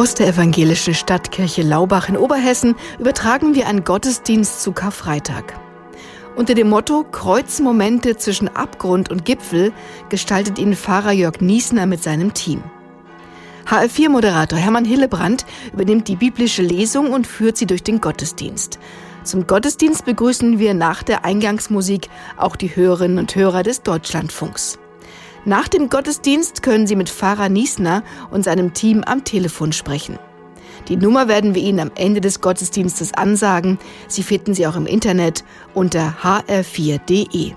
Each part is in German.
Aus der evangelischen Stadtkirche Laubach in Oberhessen übertragen wir einen Gottesdienst zu Karfreitag. Unter dem Motto Kreuzmomente zwischen Abgrund und Gipfel gestaltet ihn Pfarrer Jörg Niesner mit seinem Team. HR4-Moderator Hermann Hillebrand übernimmt die biblische Lesung und führt sie durch den Gottesdienst. Zum Gottesdienst begrüßen wir nach der Eingangsmusik auch die Hörerinnen und Hörer des Deutschlandfunks. Nach dem Gottesdienst können Sie mit Pfarrer Niesner und seinem Team am Telefon sprechen. Die Nummer werden wir Ihnen am Ende des Gottesdienstes ansagen. Sie finden sie auch im Internet unter hr4.de.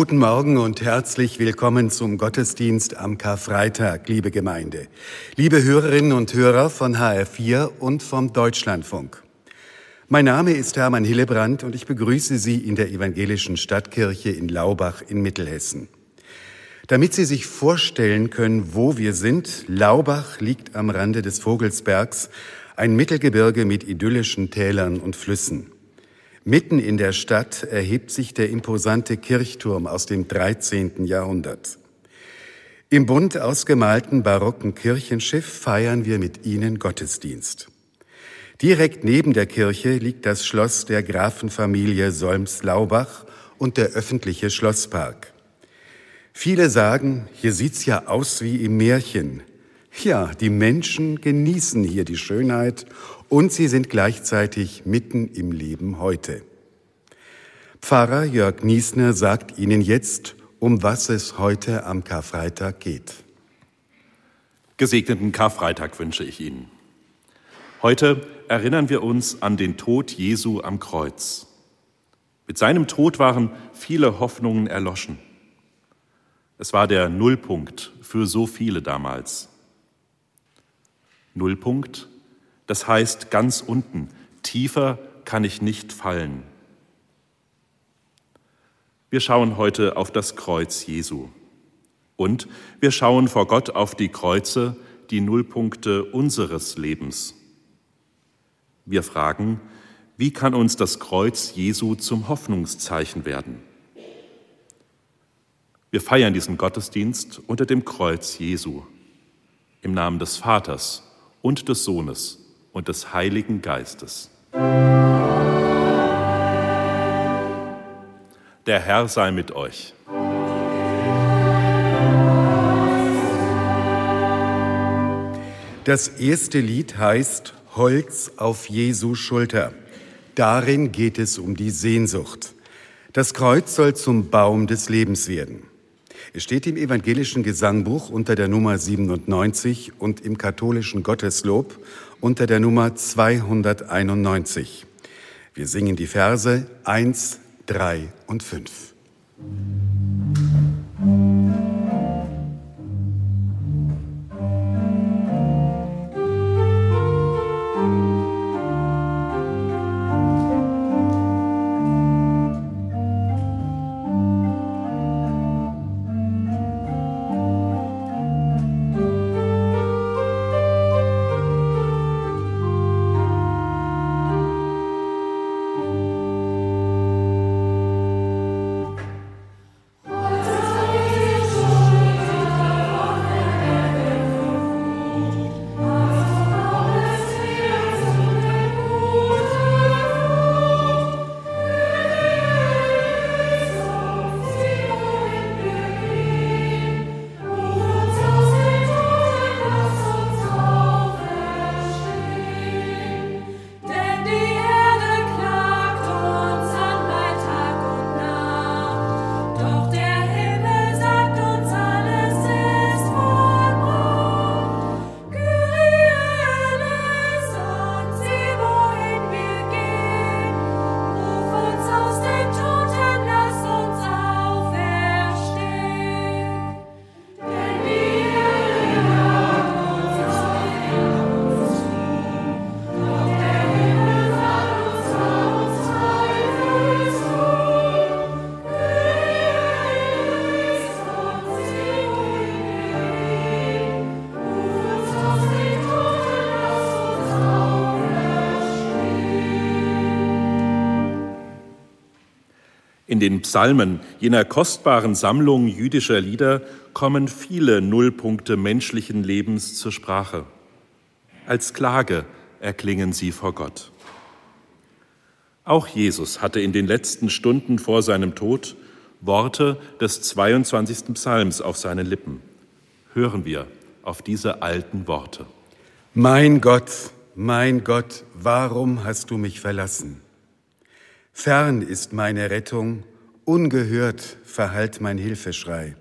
Guten Morgen und herzlich willkommen zum Gottesdienst am Karfreitag, liebe Gemeinde, liebe Hörerinnen und Hörer von HR4 und vom Deutschlandfunk. Mein Name ist Hermann Hillebrand und ich begrüße Sie in der evangelischen Stadtkirche in Laubach in Mittelhessen. Damit Sie sich vorstellen können, wo wir sind, Laubach liegt am Rande des Vogelsbergs, ein Mittelgebirge mit idyllischen Tälern und Flüssen. Mitten in der Stadt erhebt sich der imposante Kirchturm aus dem 13. Jahrhundert. Im bunt ausgemalten barocken Kirchenschiff feiern wir mit Ihnen Gottesdienst. Direkt neben der Kirche liegt das Schloss der Grafenfamilie Solms-Laubach und der öffentliche Schlosspark. Viele sagen, hier sieht's ja aus wie im Märchen. Ja, die Menschen genießen hier die Schönheit und sie sind gleichzeitig mitten im Leben heute. Pfarrer Jörg Niesner sagt Ihnen jetzt, um was es heute am Karfreitag geht. Gesegneten Karfreitag wünsche ich Ihnen. Heute erinnern wir uns an den Tod Jesu am Kreuz. Mit seinem Tod waren viele Hoffnungen erloschen. Es war der Nullpunkt für so viele damals. Nullpunkt das heißt ganz unten, tiefer kann ich nicht fallen. Wir schauen heute auf das Kreuz Jesu. Und wir schauen vor Gott auf die Kreuze, die Nullpunkte unseres Lebens. Wir fragen, wie kann uns das Kreuz Jesu zum Hoffnungszeichen werden? Wir feiern diesen Gottesdienst unter dem Kreuz Jesu, im Namen des Vaters und des Sohnes und des Heiligen Geistes. Der Herr sei mit euch. Das erste Lied heißt Holz auf Jesu Schulter. Darin geht es um die Sehnsucht. Das Kreuz soll zum Baum des Lebens werden. Es steht im evangelischen Gesangbuch unter der Nummer 97 und im katholischen Gotteslob unter der Nummer 291. Wir singen die Verse 1, 3 und 5. In den Psalmen, jener kostbaren Sammlung jüdischer Lieder, kommen viele Nullpunkte menschlichen Lebens zur Sprache. Als Klage erklingen sie vor Gott. Auch Jesus hatte in den letzten Stunden vor seinem Tod Worte des 22. Psalms auf seinen Lippen. Hören wir auf diese alten Worte. Mein Gott, mein Gott, warum hast du mich verlassen? Fern ist meine Rettung, ungehört verhallt mein Hilfeschrei.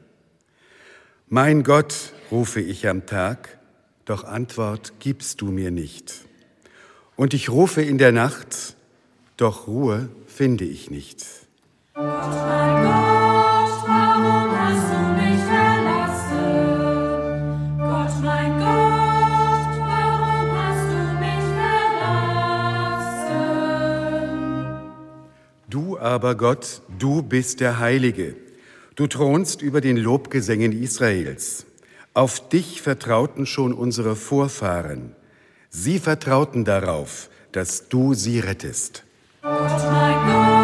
Mein Gott, rufe ich am Tag, doch Antwort gibst du mir nicht. Und ich rufe in der Nacht, doch Ruhe finde ich nicht. Mein Gott, warum hast du mich verlassen? Aber, Gott, du bist der Heilige. Du thronst über den Lobgesängen Israels. Auf dich vertrauten schon unsere Vorfahren. Sie vertrauten darauf, dass du sie rettest. Gott, mein Gott,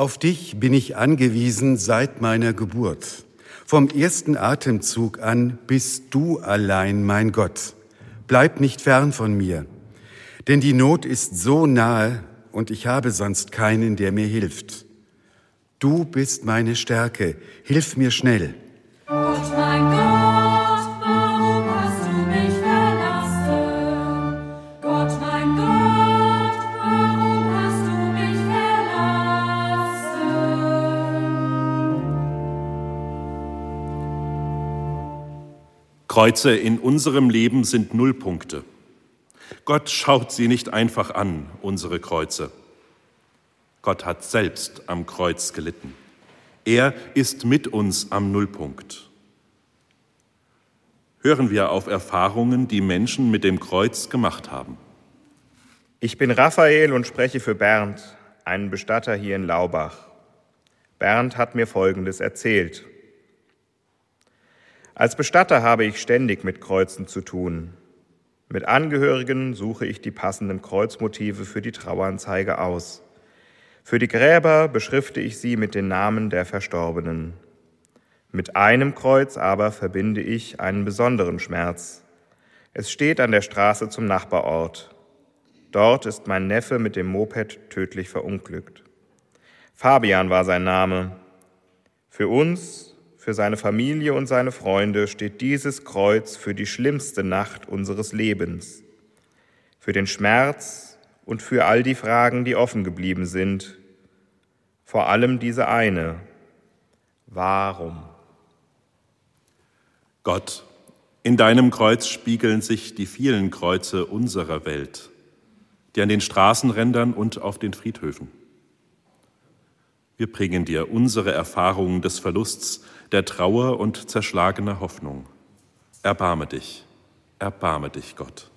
Auf dich bin ich angewiesen seit meiner Geburt. Vom ersten Atemzug an bist du allein mein Gott. Bleib nicht fern von mir, denn die Not ist so nahe und ich habe sonst keinen, der mir hilft. Du bist meine Stärke, hilf mir schnell. Kreuze in unserem Leben sind Nullpunkte. Gott schaut sie nicht einfach an, unsere Kreuze. Gott hat selbst am Kreuz gelitten. Er ist mit uns am Nullpunkt. Hören wir auf Erfahrungen, die Menschen mit dem Kreuz gemacht haben. Ich bin Raphael und spreche für Bernd, einen Bestatter hier in Laubach. Bernd hat mir Folgendes erzählt. Als Bestatter habe ich ständig mit Kreuzen zu tun. Mit Angehörigen suche ich die passenden Kreuzmotive für die Traueranzeige aus. Für die Gräber beschrifte ich sie mit den Namen der Verstorbenen. Mit einem Kreuz aber verbinde ich einen besonderen Schmerz. Es steht an der Straße zum Nachbarort. Dort ist mein Neffe mit dem Moped tödlich verunglückt. Fabian war sein Name. Für uns, für seine Familie und seine Freunde steht dieses Kreuz für die schlimmste Nacht unseres Lebens, für den Schmerz und für all die Fragen, die offen geblieben sind, vor allem diese eine, warum? Gott, in deinem Kreuz spiegeln sich die vielen Kreuze unserer Welt, die an den Straßenrändern und auf den Friedhöfen. Wir bringen dir unsere Erfahrungen des Verlusts, der Trauer und zerschlagener Hoffnung. Erbarme dich, erbarme dich, Gott.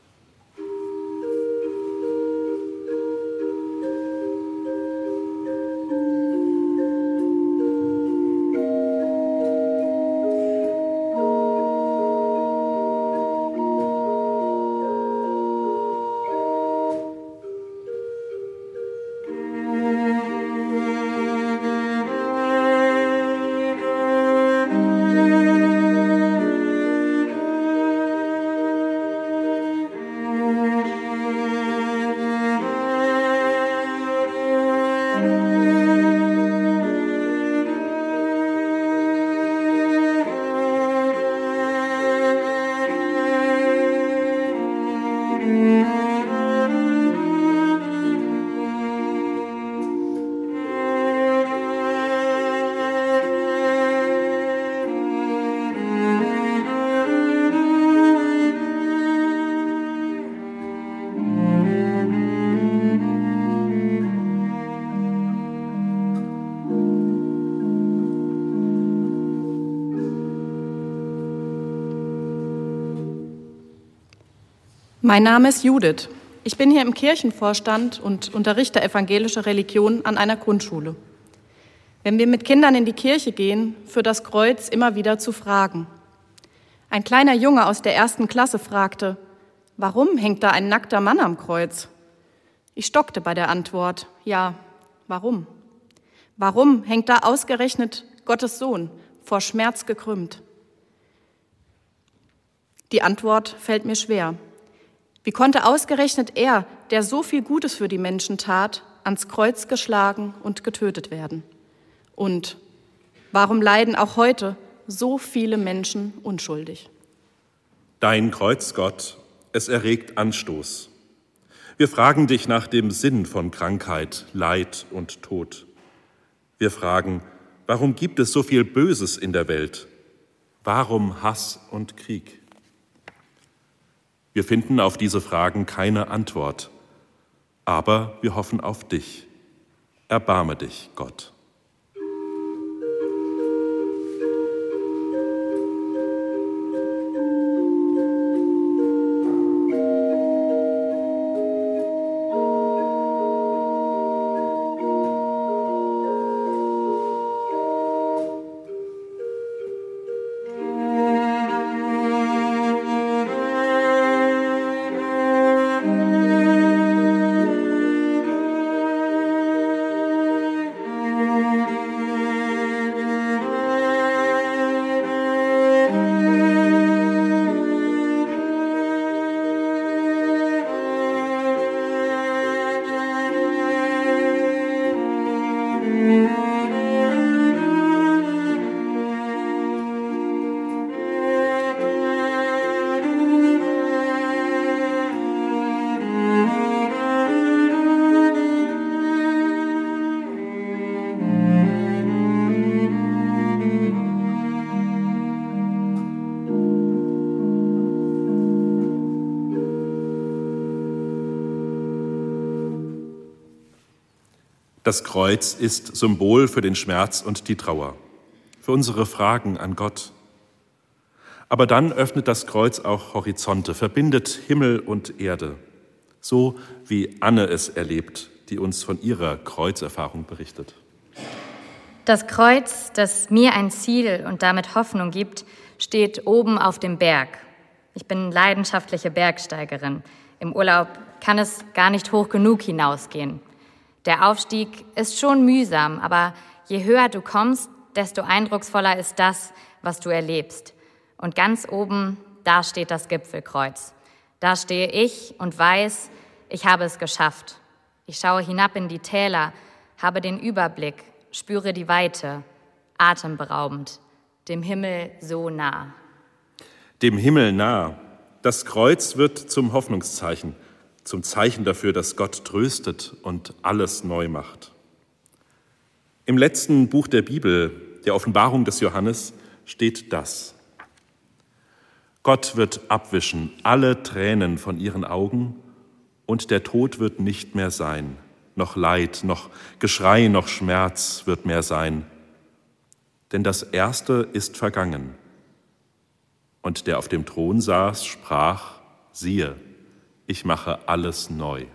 Mein Name ist Judith. Ich bin hier im Kirchenvorstand und unterrichte evangelische Religion an einer Grundschule. Wenn wir mit Kindern in die Kirche gehen, führt das Kreuz immer wieder zu Fragen. Ein kleiner Junge aus der ersten Klasse fragte, warum hängt da ein nackter Mann am Kreuz? Ich stockte bei der Antwort, ja, warum? Warum hängt da ausgerechnet Gottes Sohn vor Schmerz gekrümmt? Die Antwort fällt mir schwer. Wie konnte ausgerechnet er, der so viel Gutes für die Menschen tat, ans Kreuz geschlagen und getötet werden? Und warum leiden auch heute so viele Menschen unschuldig? Dein Kreuz, Gott, es erregt Anstoß. Wir fragen dich nach dem Sinn von Krankheit, Leid und Tod. Wir fragen, warum gibt es so viel Böses in der Welt? Warum Hass und Krieg? Wir finden auf diese Fragen keine Antwort, aber wir hoffen auf dich. Erbarme dich, Gott. Das Kreuz ist Symbol für den Schmerz und die Trauer, für unsere Fragen an Gott. Aber dann öffnet das Kreuz auch Horizonte, verbindet Himmel und Erde, so wie Anne es erlebt, die uns von ihrer Kreuzerfahrung berichtet. Das Kreuz, das mir ein Ziel und damit Hoffnung gibt, steht oben auf dem Berg. Ich bin leidenschaftliche Bergsteigerin. Im Urlaub kann es gar nicht hoch genug hinausgehen. Der Aufstieg ist schon mühsam, aber je höher du kommst, desto eindrucksvoller ist das, was du erlebst. Und ganz oben, da steht das Gipfelkreuz. Da stehe ich und weiß, ich habe es geschafft. Ich schaue hinab in die Täler, habe den Überblick, spüre die Weite, atemberaubend. dem Himmel so nah. Dem Himmel nah. Das Kreuz wird zum Hoffnungszeichen, zum Zeichen dafür, dass Gott tröstet und alles neu macht. Im letzten Buch der Bibel, der Offenbarung des Johannes, steht das. Gott wird abwischen alle Tränen von ihren Augen und der Tod wird nicht mehr sein, noch Leid, noch Geschrei, noch Schmerz wird mehr sein, denn das Erste ist vergangen. Und der auf dem Thron saß, sprach, siehe, ich mache alles neu.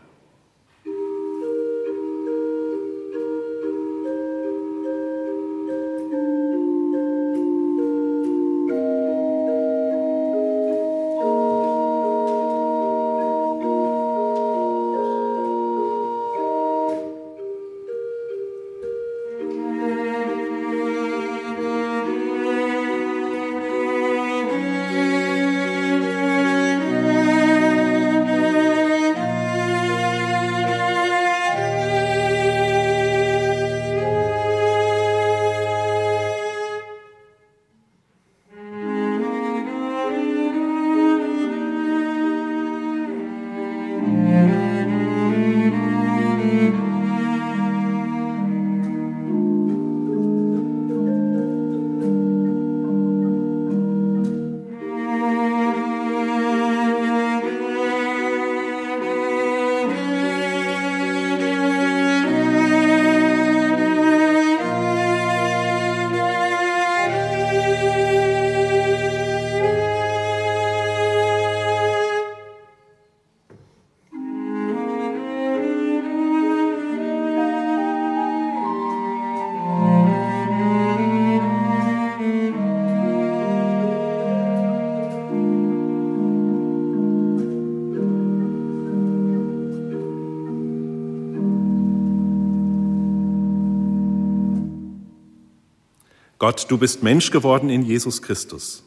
Gott, du bist Mensch geworden in Jesus Christus.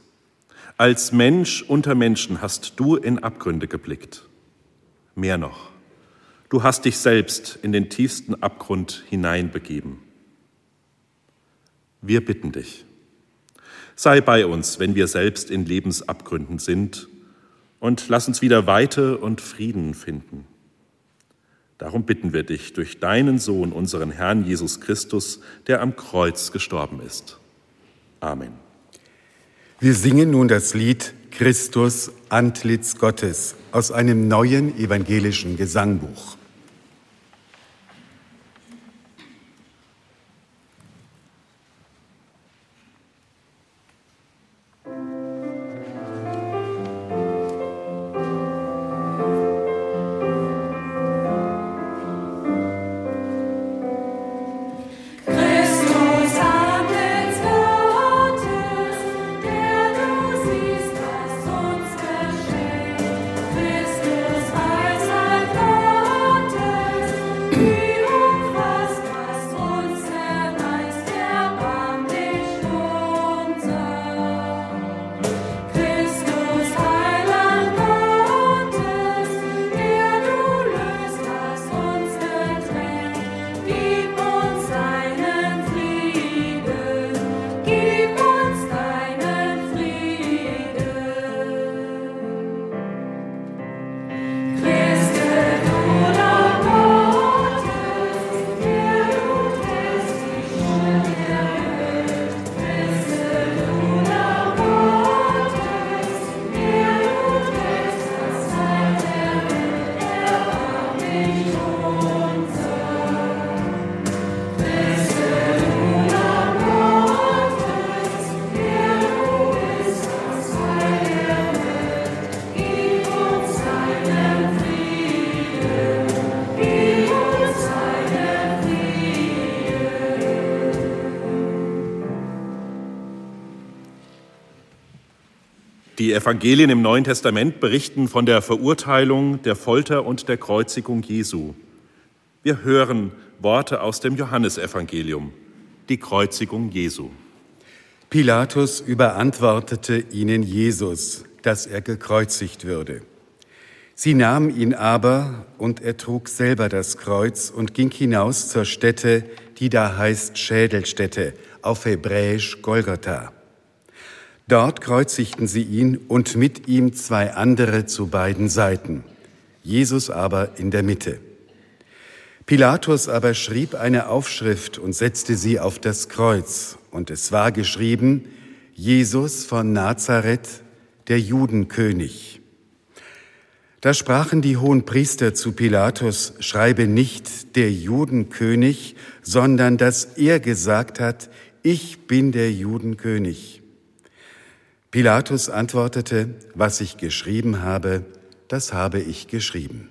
Als Mensch unter Menschen hast du in Abgründe geblickt. Mehr noch, du hast dich selbst in den tiefsten Abgrund hineinbegeben. Wir bitten dich, sei bei uns, wenn wir selbst in Lebensabgründen sind und lass uns wieder Weite und Frieden finden. Darum bitten wir dich durch deinen Sohn, unseren Herrn Jesus Christus, der am Kreuz gestorben ist. Amen. Wir singen nun das Lied Christus, Antlitz Gottes aus einem neuen evangelischen Gesangbuch. Die Evangelien im Neuen Testament berichten von der Verurteilung, der Folter und der Kreuzigung Jesu. Wir hören Worte aus dem Johannesevangelium, die Kreuzigung Jesu. Pilatus überantwortete ihnen Jesus, dass er gekreuzigt würde. Sie nahmen ihn aber, und er trug selber das Kreuz und ging hinaus zur Stätte, die da heißt Schädelstätte, auf Hebräisch Golgotha. Dort kreuzigten sie ihn und mit ihm zwei andere zu beiden Seiten, Jesus aber in der Mitte. Pilatus aber schrieb eine Aufschrift und setzte sie auf das Kreuz, und es war geschrieben, Jesus von Nazareth, der Judenkönig. Da sprachen die hohen Priester zu Pilatus, schreibe nicht der Judenkönig, sondern dass er gesagt hat, ich bin der Judenkönig. Pilatus antwortete, was ich geschrieben habe, das habe ich geschrieben.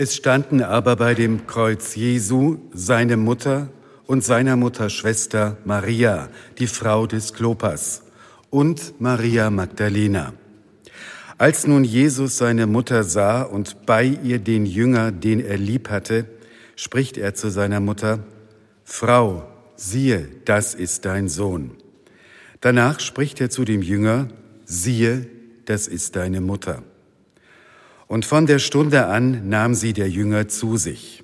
Es standen aber bei dem Kreuz Jesu seine Mutter und seiner Mutter Schwester Maria, die Frau des Klopas, und Maria Magdalena. Als nun Jesus seine Mutter sah und bei ihr den Jünger, den er lieb hatte, spricht er zu seiner Mutter, Frau, siehe, das ist dein Sohn. Danach spricht er zu dem Jünger, siehe, das ist deine Mutter. Und von der Stunde an nahm sie der Jünger zu sich.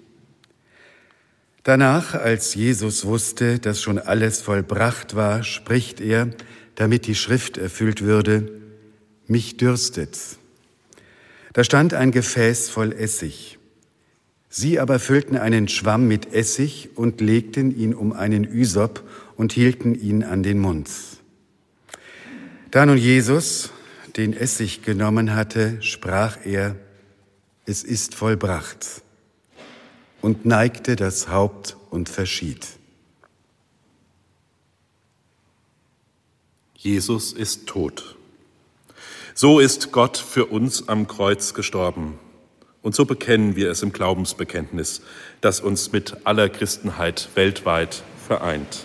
Danach, als Jesus wusste, dass schon alles vollbracht war, spricht er, damit die Schrift erfüllt würde, mich dürstet. Da stand ein Gefäß voll Essig. Sie aber füllten einen Schwamm mit Essig und legten ihn um einen Ysop und hielten ihn an den Mund. Da nun Jesus den Essig genommen hatte, sprach er, es ist vollbracht, und neigte das Haupt und verschied. Jesus ist tot. So ist Gott für uns am Kreuz gestorben. Und so bekennen wir es im Glaubensbekenntnis, das uns mit aller Christenheit weltweit vereint.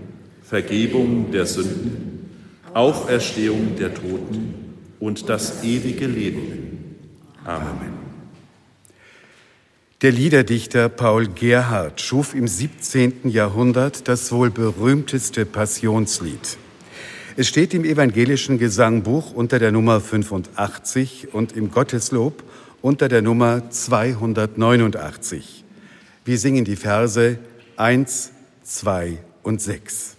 Vergebung der Sünden, Auferstehung der Toten und das ewige Leben. Amen. Der Liederdichter Paul Gerhardt schuf im 17. Jahrhundert das wohl berühmteste Passionslied. Es steht im evangelischen Gesangbuch unter der Nummer 85 und im Gotteslob unter der Nummer 289. Wir singen die Verse 1, 2 und 6.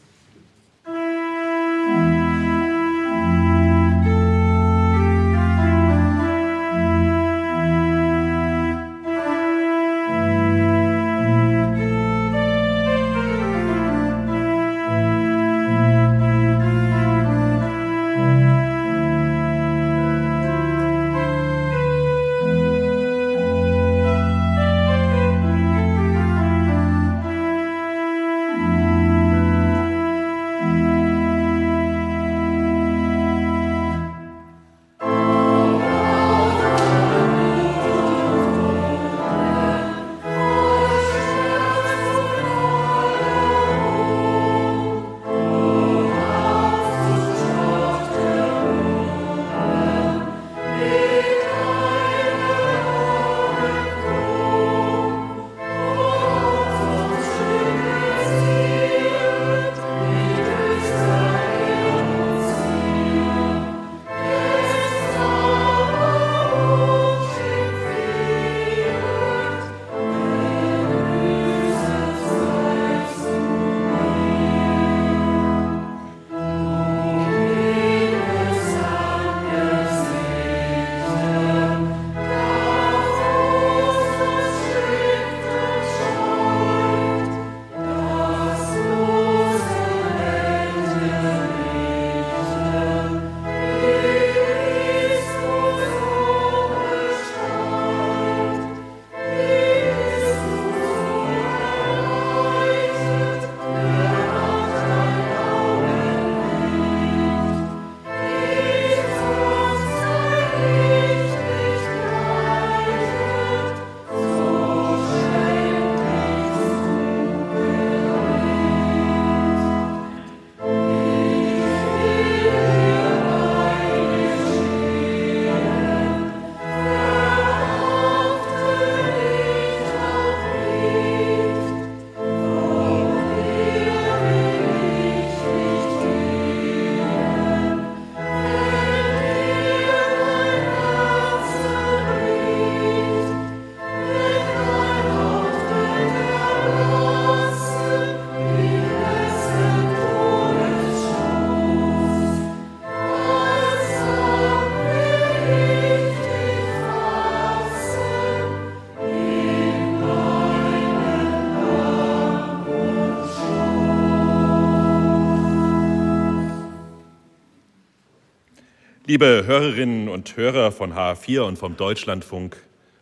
Liebe Hörerinnen und Hörer von H4 und vom Deutschlandfunk,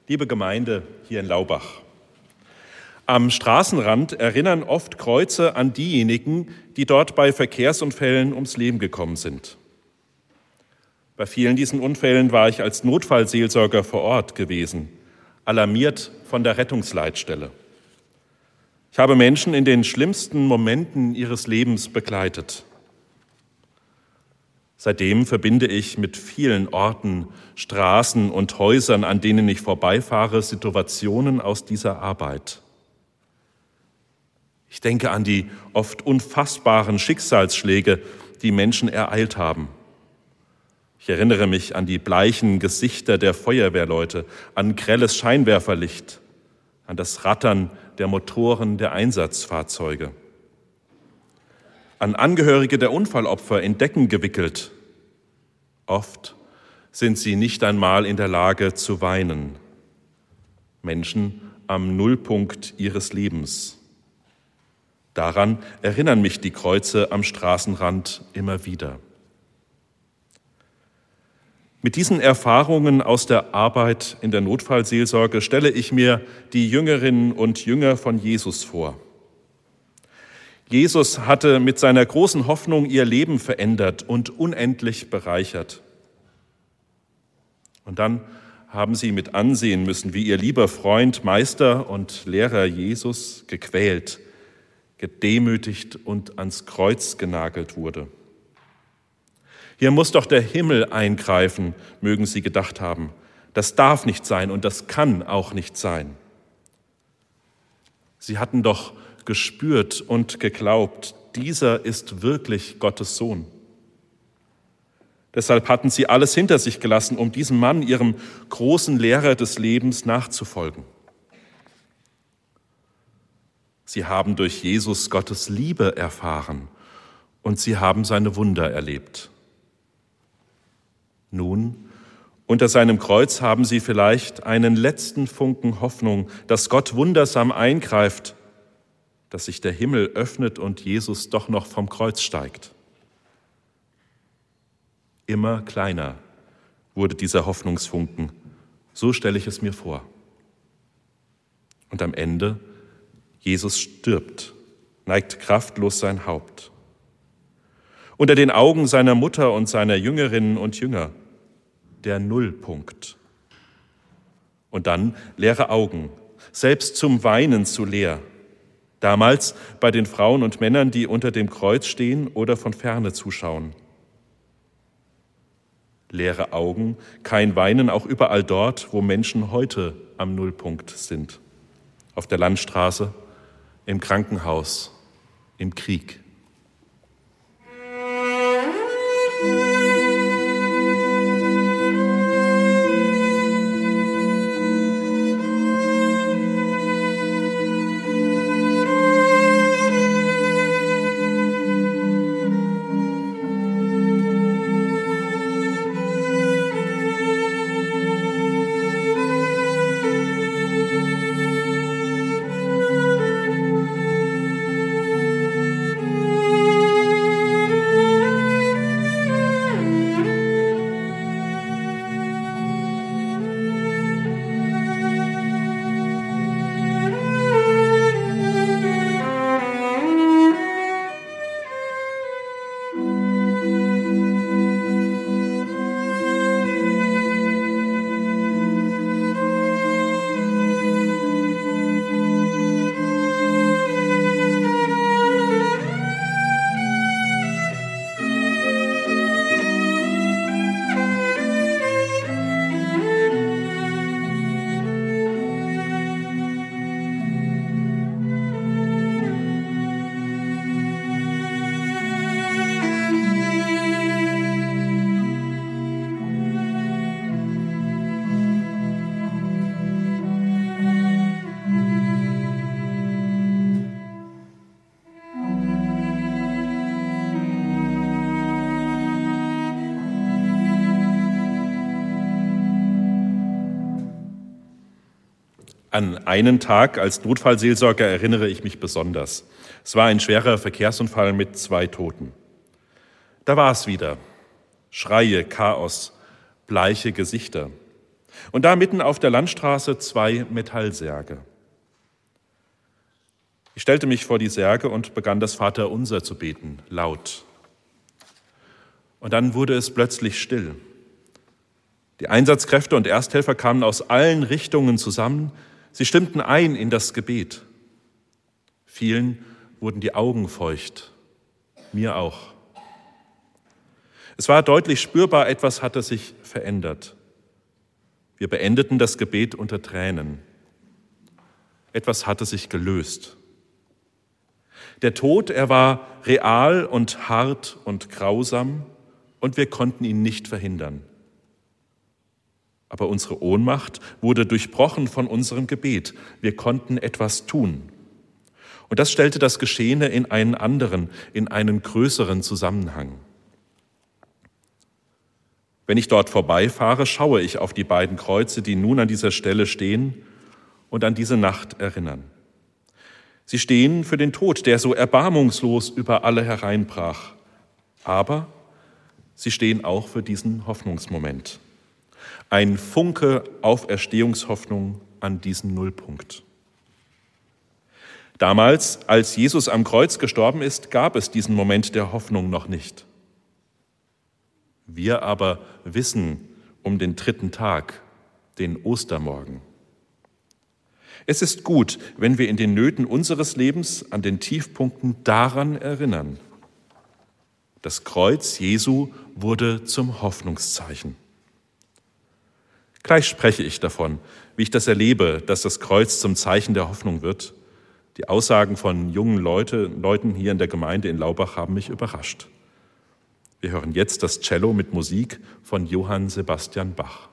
liebe Gemeinde hier in Laubach. Am Straßenrand erinnern oft Kreuze an diejenigen, die dort bei Verkehrsunfällen ums Leben gekommen sind. Bei vielen diesen Unfällen war ich als Notfallseelsorger vor Ort gewesen, alarmiert von der Rettungsleitstelle. Ich habe Menschen in den schlimmsten Momenten ihres Lebens begleitet. Seitdem verbinde ich mit vielen Orten, Straßen und Häusern, an denen ich vorbeifahre, Situationen aus dieser Arbeit. Ich denke an die oft unfassbaren Schicksalsschläge, die Menschen ereilt haben. Ich erinnere mich an die bleichen Gesichter der Feuerwehrleute, an grelles Scheinwerferlicht, an das Rattern der Motoren der Einsatzfahrzeuge an Angehörige der Unfallopfer in Decken gewickelt. Oft sind sie nicht einmal in der Lage zu weinen. Menschen am Nullpunkt ihres Lebens. Daran erinnern mich die Kreuze am Straßenrand immer wieder. Mit diesen Erfahrungen aus der Arbeit in der Notfallseelsorge stelle ich mir die Jüngerinnen und Jünger von Jesus vor. Jesus hatte mit seiner großen Hoffnung ihr Leben verändert und unendlich bereichert. Und dann haben sie mit ansehen müssen, wie ihr lieber Freund, Meister und Lehrer Jesus gequält, gedemütigt und ans Kreuz genagelt wurde. Hier muss doch der Himmel eingreifen, mögen sie gedacht haben. Das darf nicht sein und das kann auch nicht sein. Sie hatten doch gespürt und geglaubt, dieser ist wirklich Gottes Sohn. Deshalb hatten sie alles hinter sich gelassen, um diesem Mann, ihrem großen Lehrer des Lebens, nachzufolgen. Sie haben durch Jesus Gottes Liebe erfahren und sie haben seine Wunder erlebt. Nun, unter seinem Kreuz haben sie vielleicht einen letzten Funken Hoffnung, dass Gott wundersam eingreift, dass sich der Himmel öffnet und Jesus doch noch vom Kreuz steigt. Immer kleiner wurde dieser Hoffnungsfunken, so stelle ich es mir vor. Und am Ende, Jesus stirbt, neigt kraftlos sein Haupt. Unter den Augen seiner Mutter und seiner Jüngerinnen und Jünger der Nullpunkt. Und dann leere Augen, selbst zum Weinen zu leer. Damals bei den Frauen und Männern, die unter dem Kreuz stehen oder von ferne zuschauen. Leere Augen, kein Weinen auch überall dort, wo Menschen heute am Nullpunkt sind. Auf der Landstraße, im Krankenhaus, im Krieg. An einen Tag als Notfallseelsorger erinnere ich mich besonders. Es war ein schwerer Verkehrsunfall mit zwei Toten. Da war es wieder. Schreie, Chaos, bleiche Gesichter. Und da mitten auf der Landstraße zwei Metallsärge. Ich stellte mich vor die Särge und begann das Vaterunser zu beten, laut. Und dann wurde es plötzlich still. Die Einsatzkräfte und Ersthelfer kamen aus allen Richtungen zusammen, Sie stimmten ein in das Gebet. Vielen wurden die Augen feucht, mir auch. Es war deutlich spürbar, etwas hatte sich verändert. Wir beendeten das Gebet unter Tränen. Etwas hatte sich gelöst. Der Tod, er war real und hart und grausam und wir konnten ihn nicht verhindern. Aber unsere Ohnmacht wurde durchbrochen von unserem Gebet. Wir konnten etwas tun. Und das stellte das Geschehene in einen anderen, in einen größeren Zusammenhang. Wenn ich dort vorbeifahre, schaue ich auf die beiden Kreuze, die nun an dieser Stelle stehen, und an diese Nacht erinnern. Sie stehen für den Tod, der so erbarmungslos über alle hereinbrach. Aber sie stehen auch für diesen Hoffnungsmoment. Ein Funke Auferstehungshoffnung an diesen Nullpunkt. Damals, als Jesus am Kreuz gestorben ist, gab es diesen Moment der Hoffnung noch nicht. Wir aber wissen um den dritten Tag, den Ostermorgen. Es ist gut, wenn wir in den Nöten unseres Lebens an den Tiefpunkten daran erinnern. Das Kreuz Jesu wurde zum Hoffnungszeichen. Gleich spreche ich davon, wie ich das erlebe, dass das Kreuz zum Zeichen der Hoffnung wird. Die Aussagen von jungen Leute, Leuten hier in der Gemeinde in Laubach haben mich überrascht. Wir hören jetzt das Cello mit Musik von Johann Sebastian Bach.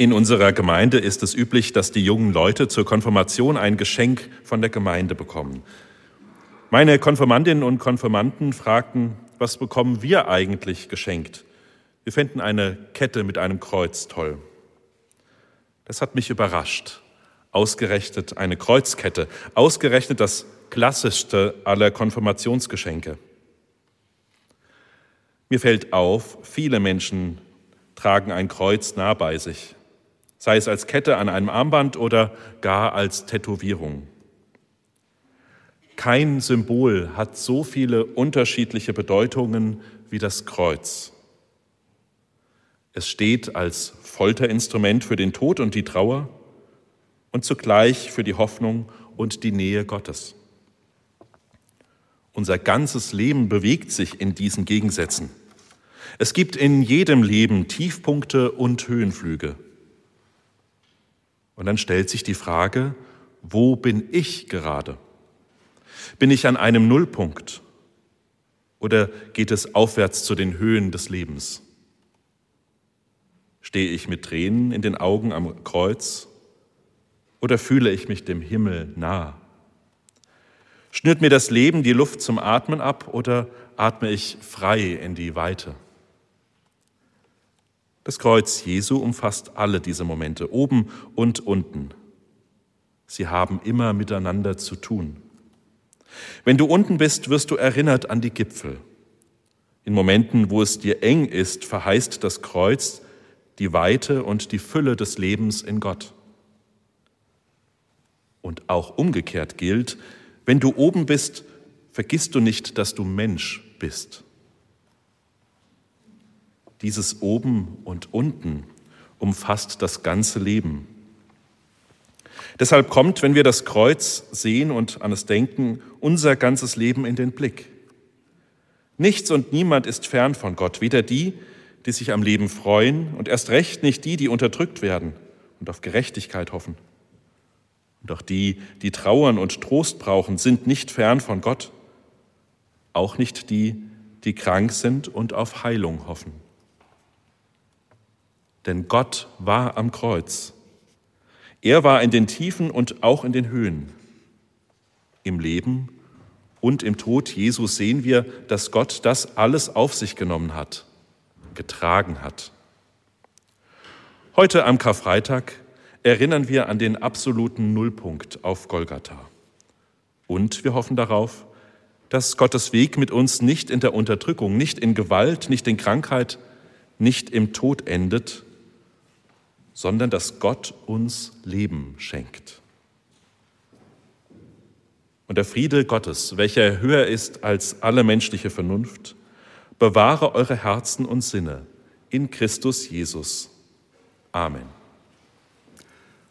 In unserer Gemeinde ist es üblich, dass die jungen Leute zur Konfirmation ein Geschenk von der Gemeinde bekommen. Meine Konfirmandinnen und Konfirmanden fragten, was bekommen wir eigentlich geschenkt? Wir fänden eine Kette mit einem Kreuz toll. Das hat mich überrascht. Ausgerechnet eine Kreuzkette, ausgerechnet das klassischste aller Konfirmationsgeschenke. Mir fällt auf, viele Menschen tragen ein Kreuz nah bei sich sei es als Kette an einem Armband oder gar als Tätowierung. Kein Symbol hat so viele unterschiedliche Bedeutungen wie das Kreuz. Es steht als Folterinstrument für den Tod und die Trauer und zugleich für die Hoffnung und die Nähe Gottes. Unser ganzes Leben bewegt sich in diesen Gegensätzen. Es gibt in jedem Leben Tiefpunkte und Höhenflüge. Und dann stellt sich die Frage, wo bin ich gerade? Bin ich an einem Nullpunkt? Oder geht es aufwärts zu den Höhen des Lebens? Stehe ich mit Tränen in den Augen am Kreuz? Oder fühle ich mich dem Himmel nah? Schnürt mir das Leben die Luft zum Atmen ab oder atme ich frei in die Weite? Das Kreuz Jesu umfasst alle diese Momente, oben und unten. Sie haben immer miteinander zu tun. Wenn du unten bist, wirst du erinnert an die Gipfel. In Momenten, wo es dir eng ist, verheißt das Kreuz die Weite und die Fülle des Lebens in Gott. Und auch umgekehrt gilt, wenn du oben bist, vergisst du nicht, dass du Mensch bist. Dieses oben und unten umfasst das ganze Leben. Deshalb kommt, wenn wir das Kreuz sehen und an es denken, unser ganzes Leben in den Blick. Nichts und niemand ist fern von Gott, weder die, die sich am Leben freuen und erst recht nicht die, die unterdrückt werden und auf Gerechtigkeit hoffen. Doch die, die trauern und Trost brauchen, sind nicht fern von Gott, auch nicht die, die krank sind und auf Heilung hoffen. Denn Gott war am Kreuz. Er war in den Tiefen und auch in den Höhen. Im Leben und im Tod Jesus sehen wir, dass Gott das alles auf sich genommen hat, getragen hat. Heute am Karfreitag erinnern wir an den absoluten Nullpunkt auf Golgatha. Und wir hoffen darauf, dass Gottes Weg mit uns nicht in der Unterdrückung, nicht in Gewalt, nicht in Krankheit, nicht im Tod endet, sondern dass Gott uns Leben schenkt. Und der Friede Gottes, welcher höher ist als alle menschliche Vernunft, bewahre eure Herzen und Sinne in Christus Jesus. Amen.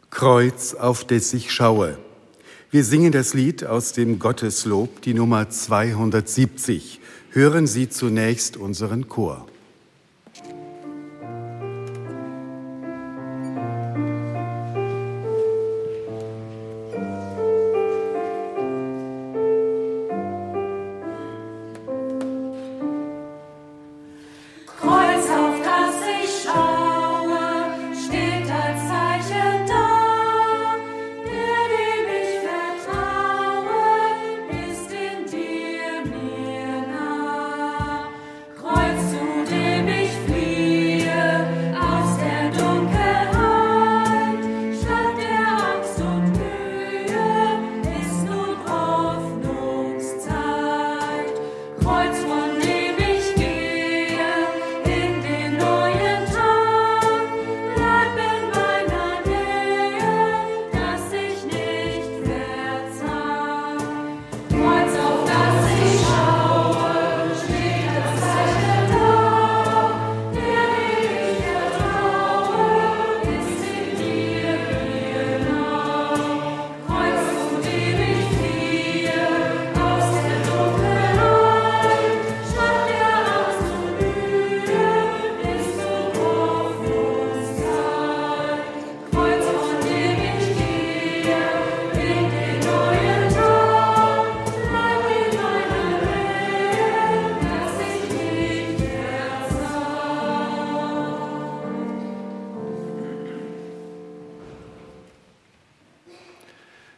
Kreuz, auf das ich schaue. Wir singen das Lied aus dem Gotteslob, die Nummer 270. Hören Sie zunächst unseren Chor.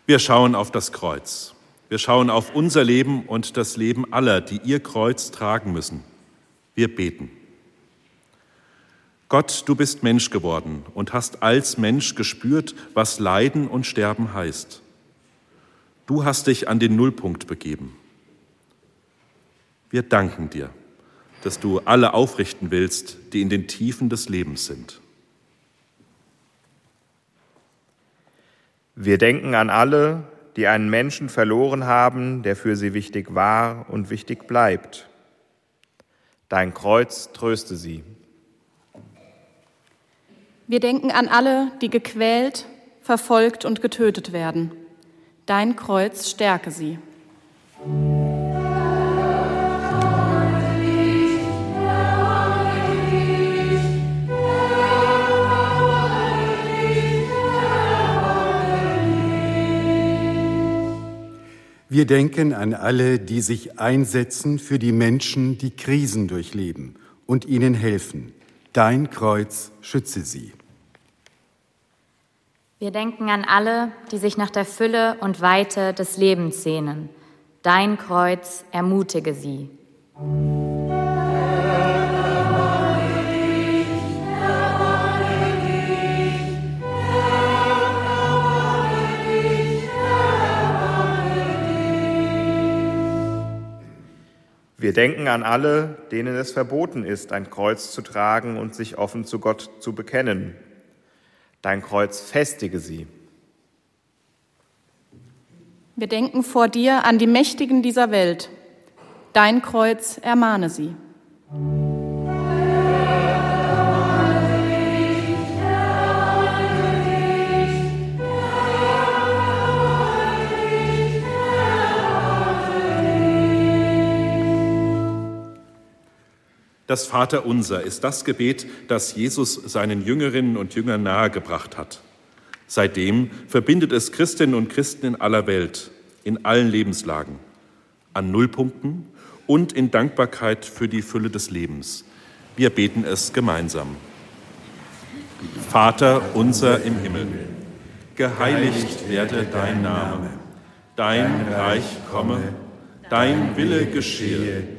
Wir schauen auf das Kreuz. Wir schauen auf unser Leben und das Leben aller, die ihr Kreuz tragen müssen. Wir beten. Gott, du bist Mensch geworden und hast als Mensch gespürt, was Leiden und Sterben heißt. Du hast dich an den Nullpunkt begeben. Wir danken dir, dass du alle aufrichten willst, die in den Tiefen des Lebens sind. Wir denken an alle, die einen Menschen verloren haben, der für sie wichtig war und wichtig bleibt. Dein Kreuz tröste sie. Wir denken an alle, die gequält, verfolgt und getötet werden. Dein Kreuz stärke sie. Wir denken an alle, die sich einsetzen für die Menschen, die Krisen durchleben und ihnen helfen. Dein Kreuz schütze sie. Wir denken an alle, die sich nach der Fülle und Weite des Lebens sehnen. Dein Kreuz ermutige sie. Wir denken an alle, denen es verboten ist, ein Kreuz zu tragen und sich offen zu Gott zu bekennen. Dein Kreuz festige sie. Wir denken vor dir an die Mächtigen dieser Welt. Dein Kreuz ermahne sie. Das Vaterunser ist das Gebet, das Jesus seinen Jüngerinnen und Jüngern nahegebracht hat. Seitdem verbindet es Christinnen und Christen in aller Welt, in allen Lebenslagen, an Nullpunkten und in Dankbarkeit für die Fülle des Lebens. Wir beten es gemeinsam. Vater unser im Himmel, geheiligt werde dein Name, dein Reich komme, dein Wille geschehe,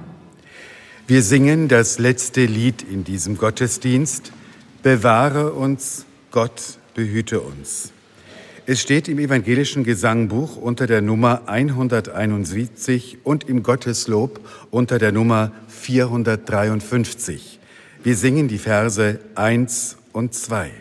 Wir singen das letzte Lied in diesem Gottesdienst. Bewahre uns, Gott behüte uns. Es steht im evangelischen Gesangbuch unter der Nummer 171 und im Gotteslob unter der Nummer 453. Wir singen die Verse 1 und 2.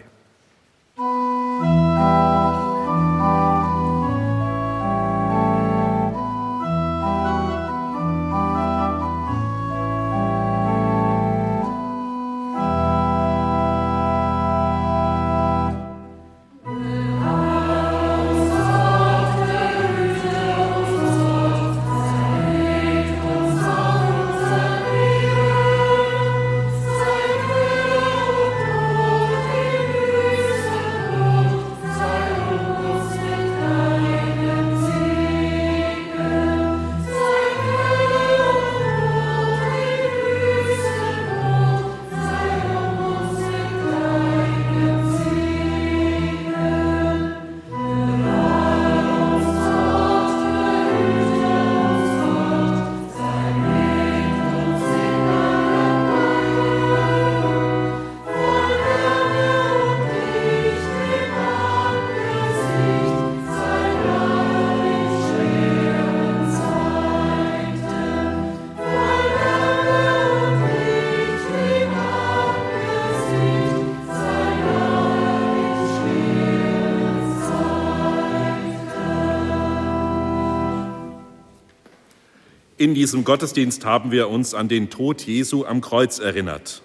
In diesem Gottesdienst haben wir uns an den Tod Jesu am Kreuz erinnert.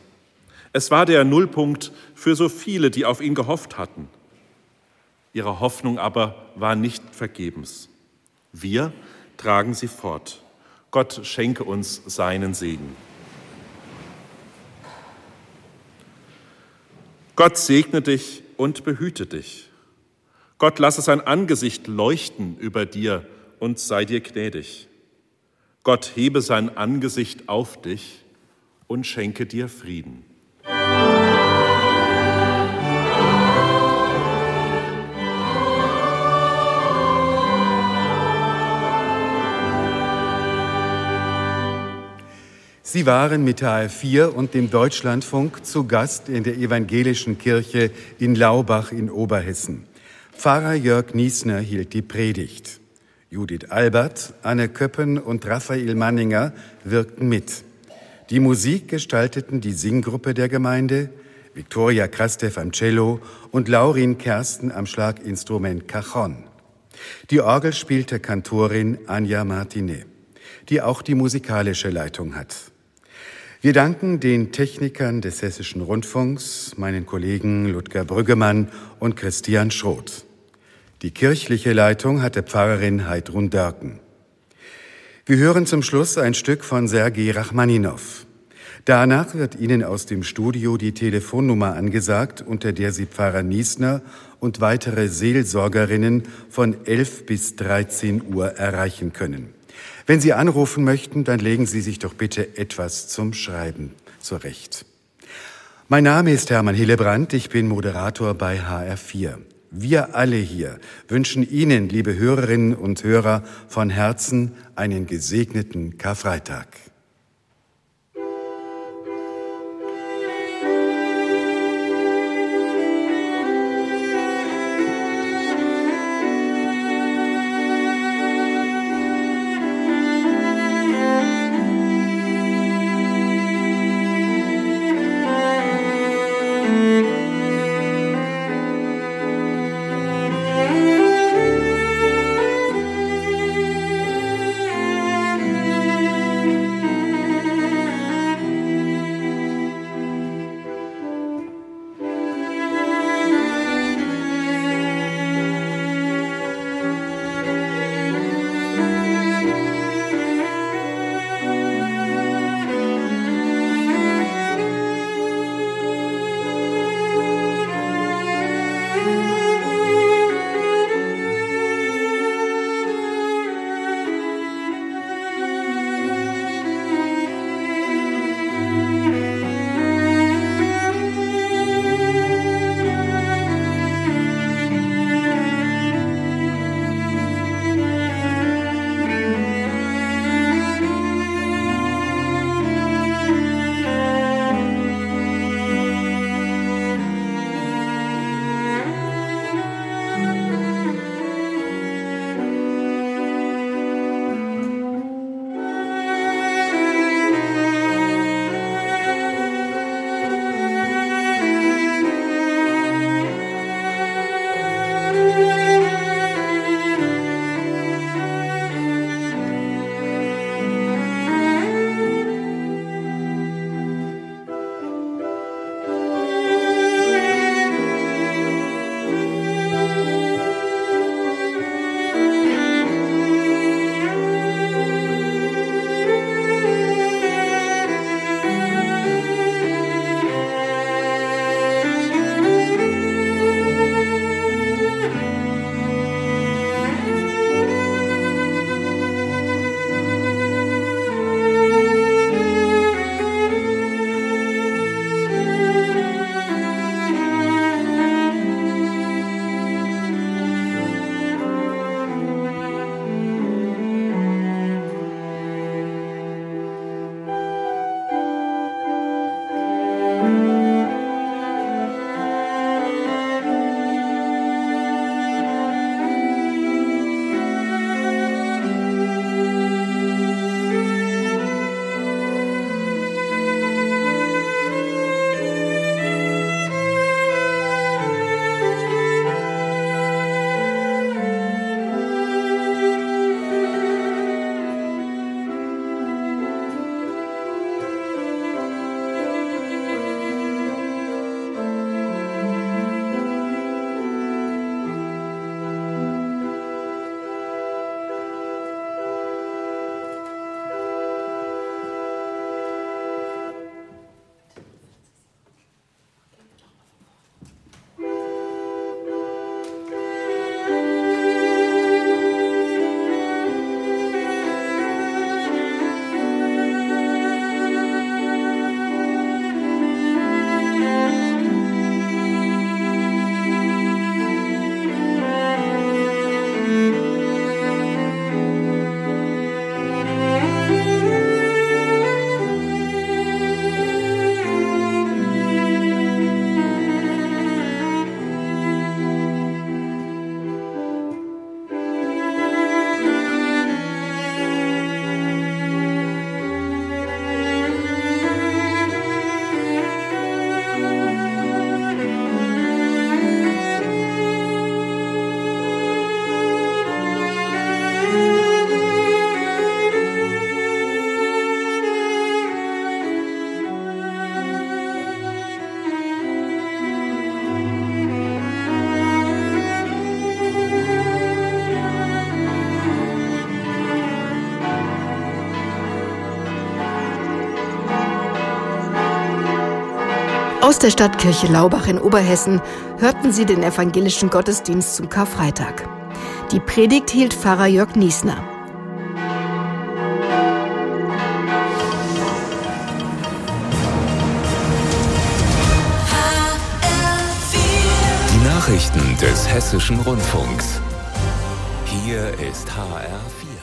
Es war der Nullpunkt für so viele, die auf ihn gehofft hatten. Ihre Hoffnung aber war nicht vergebens. Wir tragen sie fort. Gott schenke uns seinen Segen. Gott segne dich und behüte dich. Gott lasse sein Angesicht leuchten über dir und sei dir gnädig. Gott hebe sein Angesicht auf dich und schenke dir Frieden. Sie waren mit HR4 und dem Deutschlandfunk zu Gast in der evangelischen Kirche in Laubach in Oberhessen. Pfarrer Jörg Niesner hielt die Predigt. Judith Albert, Anne Köppen und Raphael Manninger wirkten mit. Die Musik gestalteten die Singgruppe der Gemeinde, Viktoria Krastev am Cello und Laurin Kersten am Schlaginstrument Cajon. Die Orgel spielte Kantorin Anja Martinet, die auch die musikalische Leitung hat. Wir danken den Technikern des Hessischen Rundfunks, meinen Kollegen Ludger Brüggemann und Christian Schroth. Die kirchliche Leitung hatte Pfarrerin Heidrun Dörken. Wir hören zum Schluss ein Stück von Sergei Rachmaninow. Danach wird Ihnen aus dem Studio die Telefonnummer angesagt, unter der Sie Pfarrer Niesner und weitere Seelsorgerinnen von 11 bis 13 Uhr erreichen können. Wenn Sie anrufen möchten, dann legen Sie sich doch bitte etwas zum Schreiben zurecht. Mein Name ist Hermann Hillebrand, ich bin Moderator bei HR4. Wir alle hier wünschen Ihnen, liebe Hörerinnen und Hörer, von Herzen einen gesegneten Karfreitag. Aus der Stadtkirche Laubach in Oberhessen hörten Sie den evangelischen Gottesdienst zum Karfreitag. Die Predigt hielt Pfarrer Jörg Niesner. Die Nachrichten des Hessischen Rundfunks. Hier ist HR4.